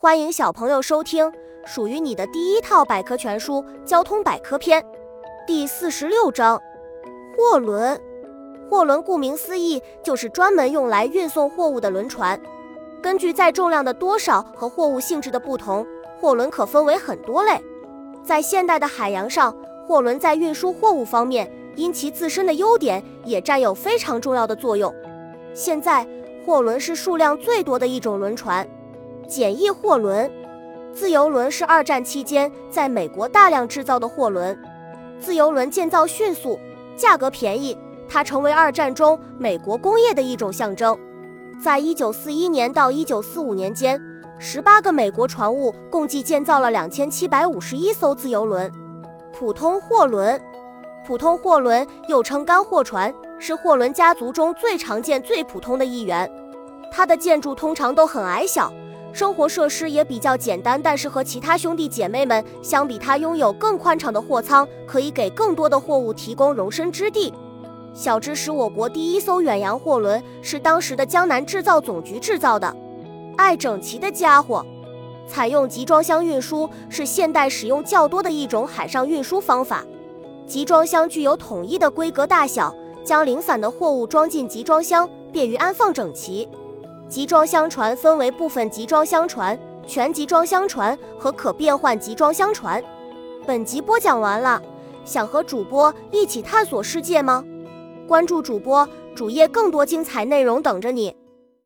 欢迎小朋友收听属于你的第一套百科全书《交通百科篇》第四十六章：货轮。货轮顾名思义，就是专门用来运送货物的轮船。根据载重量的多少和货物性质的不同，货轮可分为很多类。在现代的海洋上，货轮在运输货物方面，因其自身的优点，也占有非常重要的作用。现在，货轮是数量最多的一种轮船。简易货轮、自由轮是二战期间在美国大量制造的货轮。自由轮建造迅速，价格便宜，它成为二战中美国工业的一种象征。在一九四一年到一九四五年间，十八个美国船坞共计建造了两千七百五十一艘自由轮。普通货轮，普通货轮又称干货船，是货轮家族中最常见、最普通的一员。它的建筑通常都很矮小。生活设施也比较简单，但是和其他兄弟姐妹们相比，它拥有更宽敞的货舱，可以给更多的货物提供容身之地。小知识：我国第一艘远洋货轮是当时的江南制造总局制造的。爱整齐的家伙，采用集装箱运输是现代使用较多的一种海上运输方法。集装箱具有统一的规格大小，将零散的货物装进集装箱，便于安放整齐。集装箱船分为部分集装箱船、全集装箱船和可变换集装箱船。本集播讲完了，想和主播一起探索世界吗？关注主播主页，更多精彩内容等着你。